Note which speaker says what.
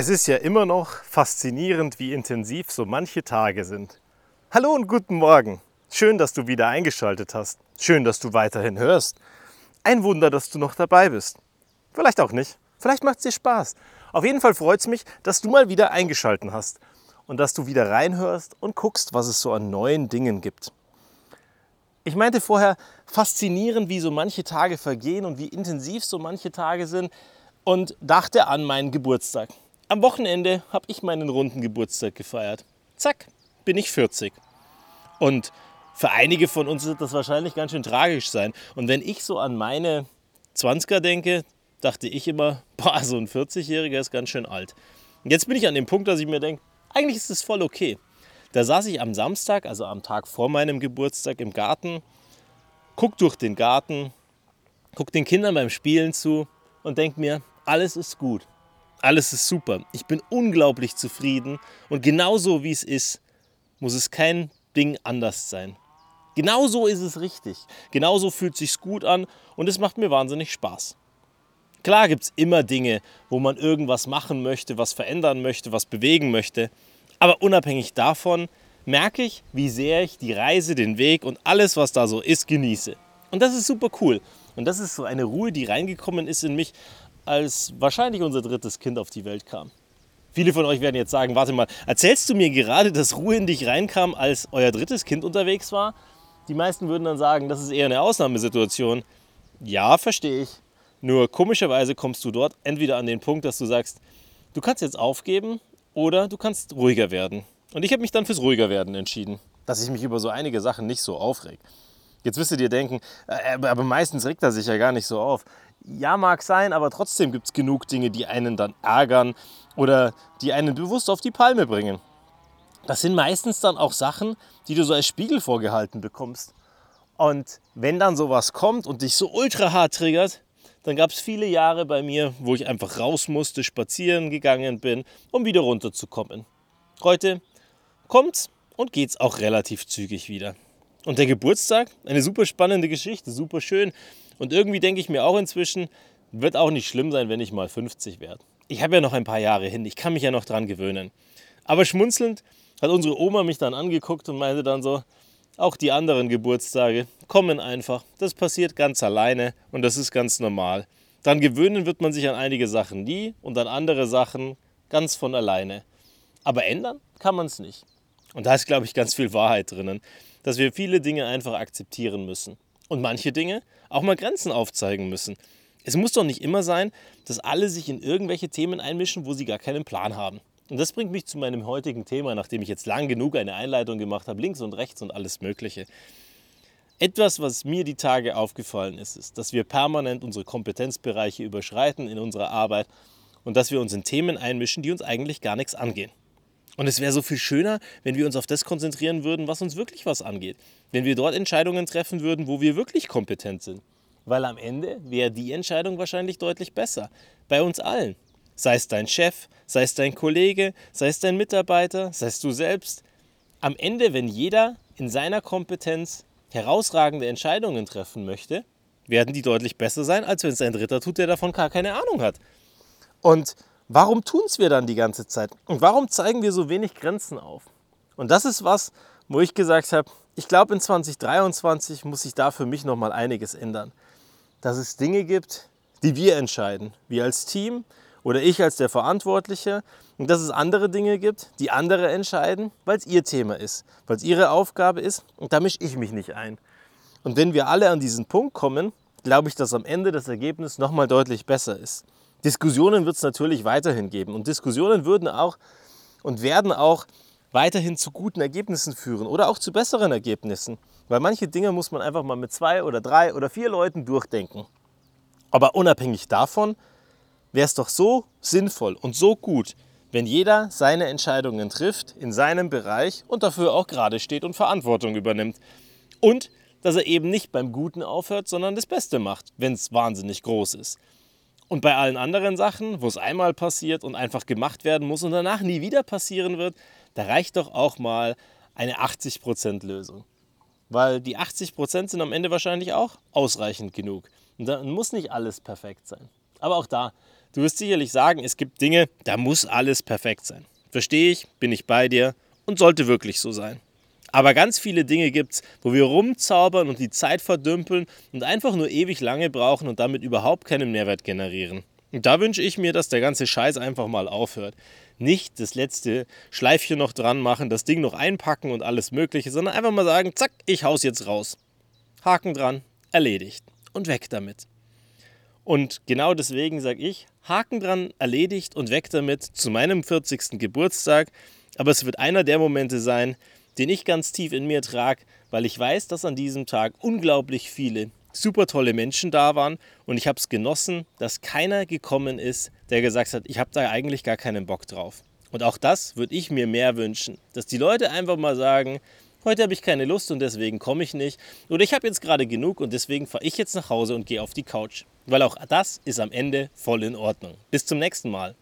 Speaker 1: Es ist ja immer noch faszinierend, wie intensiv so manche Tage sind. Hallo und guten Morgen. Schön, dass du wieder eingeschaltet hast. Schön, dass du weiterhin hörst. Ein Wunder, dass du noch dabei bist. Vielleicht auch nicht. Vielleicht macht es dir Spaß. Auf jeden Fall freut es mich, dass du mal wieder eingeschaltet hast und dass du wieder reinhörst und guckst, was es so an neuen Dingen gibt. Ich meinte vorher, faszinierend, wie so manche Tage vergehen und wie intensiv so manche Tage sind und dachte an meinen Geburtstag. Am Wochenende habe ich meinen runden Geburtstag gefeiert. Zack, bin ich 40. Und für einige von uns wird das wahrscheinlich ganz schön tragisch sein. Und wenn ich so an meine 20er denke, dachte ich immer, boah, so ein 40-Jähriger ist ganz schön alt. Und jetzt bin ich an dem Punkt, dass ich mir denke, eigentlich ist es voll okay. Da saß ich am Samstag, also am Tag vor meinem Geburtstag im Garten, guck durch den Garten, guck den Kindern beim Spielen zu und denk mir, alles ist gut. Alles ist super. Ich bin unglaublich zufrieden und genauso wie es ist, muss es kein Ding anders sein. Genauso ist es richtig. Genauso fühlt es sich gut an und es macht mir wahnsinnig Spaß. Klar gibt es immer Dinge, wo man irgendwas machen möchte, was verändern möchte, was bewegen möchte. Aber unabhängig davon merke ich, wie sehr ich die Reise, den Weg und alles, was da so ist, genieße. Und das ist super cool. Und das ist so eine Ruhe, die reingekommen ist in mich, als wahrscheinlich unser drittes Kind auf die Welt kam. Viele von euch werden jetzt sagen, warte mal, erzählst du mir gerade, dass Ruhe in dich reinkam, als euer drittes Kind unterwegs war? Die meisten würden dann sagen, das ist eher eine Ausnahmesituation. Ja, verstehe ich. Nur komischerweise kommst du dort entweder an den Punkt, dass du sagst, du kannst jetzt aufgeben oder du kannst ruhiger werden. Und ich habe mich dann fürs ruhiger werden entschieden, dass ich mich über so einige Sachen nicht so aufreg. Jetzt wirst du dir denken, äh, aber meistens regt er sich ja gar nicht so auf. Ja, mag sein, aber trotzdem gibt es genug Dinge, die einen dann ärgern oder die einen bewusst auf die Palme bringen. Das sind meistens dann auch Sachen, die du so als Spiegel vorgehalten bekommst. Und wenn dann sowas kommt und dich so ultra hart triggert, dann gab es viele Jahre bei mir, wo ich einfach raus musste, spazieren gegangen bin, um wieder runterzukommen. Heute kommt's und geht's auch relativ zügig wieder. Und der Geburtstag, eine super spannende Geschichte, super schön. Und irgendwie denke ich mir auch inzwischen, wird auch nicht schlimm sein, wenn ich mal 50 werde. Ich habe ja noch ein paar Jahre hin, ich kann mich ja noch dran gewöhnen. Aber schmunzelnd hat unsere Oma mich dann angeguckt und meinte dann so, auch die anderen Geburtstage kommen einfach. Das passiert ganz alleine und das ist ganz normal. Dann gewöhnen wird man sich an einige Sachen nie und an andere Sachen ganz von alleine. Aber ändern kann man es nicht. Und da ist, glaube ich, ganz viel Wahrheit drinnen, dass wir viele Dinge einfach akzeptieren müssen. Und manche Dinge auch mal Grenzen aufzeigen müssen. Es muss doch nicht immer sein, dass alle sich in irgendwelche Themen einmischen, wo sie gar keinen Plan haben. Und das bringt mich zu meinem heutigen Thema, nachdem ich jetzt lang genug eine Einleitung gemacht habe, links und rechts und alles Mögliche. Etwas, was mir die Tage aufgefallen ist, ist, dass wir permanent unsere Kompetenzbereiche überschreiten in unserer Arbeit und dass wir uns in Themen einmischen, die uns eigentlich gar nichts angehen. Und es wäre so viel schöner, wenn wir uns auf das konzentrieren würden, was uns wirklich was angeht. Wenn wir dort Entscheidungen treffen würden, wo wir wirklich kompetent sind. Weil am Ende wäre die Entscheidung wahrscheinlich deutlich besser. Bei uns allen. Sei es dein Chef, sei es dein Kollege, sei es dein Mitarbeiter, sei es du selbst. Am Ende, wenn jeder in seiner Kompetenz herausragende Entscheidungen treffen möchte, werden die deutlich besser sein, als wenn es ein Dritter tut, der davon gar keine Ahnung hat. Und warum tun es wir dann die ganze Zeit? Und warum zeigen wir so wenig Grenzen auf? Und das ist was, wo ich gesagt habe, ich glaube in 2023 muss sich da für mich nochmal einiges ändern. Dass es Dinge gibt, die wir entscheiden, wir als Team oder ich als der Verantwortliche. Und dass es andere Dinge gibt, die andere entscheiden, weil es ihr Thema ist, weil es ihre Aufgabe ist und da mische ich mich nicht ein. Und wenn wir alle an diesen Punkt kommen, glaube ich, dass am Ende das Ergebnis nochmal deutlich besser ist. Diskussionen wird es natürlich weiterhin geben und Diskussionen würden auch und werden auch weiterhin zu guten Ergebnissen führen oder auch zu besseren Ergebnissen. Weil manche Dinge muss man einfach mal mit zwei oder drei oder vier Leuten durchdenken. Aber unabhängig davon wäre es doch so sinnvoll und so gut, wenn jeder seine Entscheidungen trifft in seinem Bereich und dafür auch gerade steht und Verantwortung übernimmt. Und dass er eben nicht beim Guten aufhört, sondern das Beste macht, wenn es wahnsinnig groß ist. Und bei allen anderen Sachen, wo es einmal passiert und einfach gemacht werden muss und danach nie wieder passieren wird, da reicht doch auch mal eine 80% Lösung. Weil die 80% sind am Ende wahrscheinlich auch ausreichend genug. Und dann muss nicht alles perfekt sein. Aber auch da Du wirst sicherlich sagen, es gibt Dinge, da muss alles perfekt sein. Verstehe ich, bin ich bei dir und sollte wirklich so sein. Aber ganz viele Dinge gibt es, wo wir rumzaubern und die Zeit verdümpeln und einfach nur ewig lange brauchen und damit überhaupt keinen Mehrwert generieren. Und da wünsche ich mir, dass der ganze Scheiß einfach mal aufhört. Nicht das letzte Schleifchen noch dran machen, das Ding noch einpacken und alles Mögliche, sondern einfach mal sagen, zack, ich hau's jetzt raus. Haken dran, erledigt und weg damit. Und genau deswegen sage ich, Haken dran, erledigt und weg damit zu meinem 40. Geburtstag. Aber es wird einer der Momente sein, den ich ganz tief in mir trage, weil ich weiß, dass an diesem Tag unglaublich viele super tolle Menschen da waren und ich habe es genossen, dass keiner gekommen ist, der gesagt hat, ich habe da eigentlich gar keinen Bock drauf. Und auch das würde ich mir mehr wünschen, dass die Leute einfach mal sagen, heute habe ich keine Lust und deswegen komme ich nicht. Oder ich habe jetzt gerade genug und deswegen fahre ich jetzt nach Hause und gehe auf die Couch. Weil auch das ist am Ende voll in Ordnung. Bis zum nächsten Mal.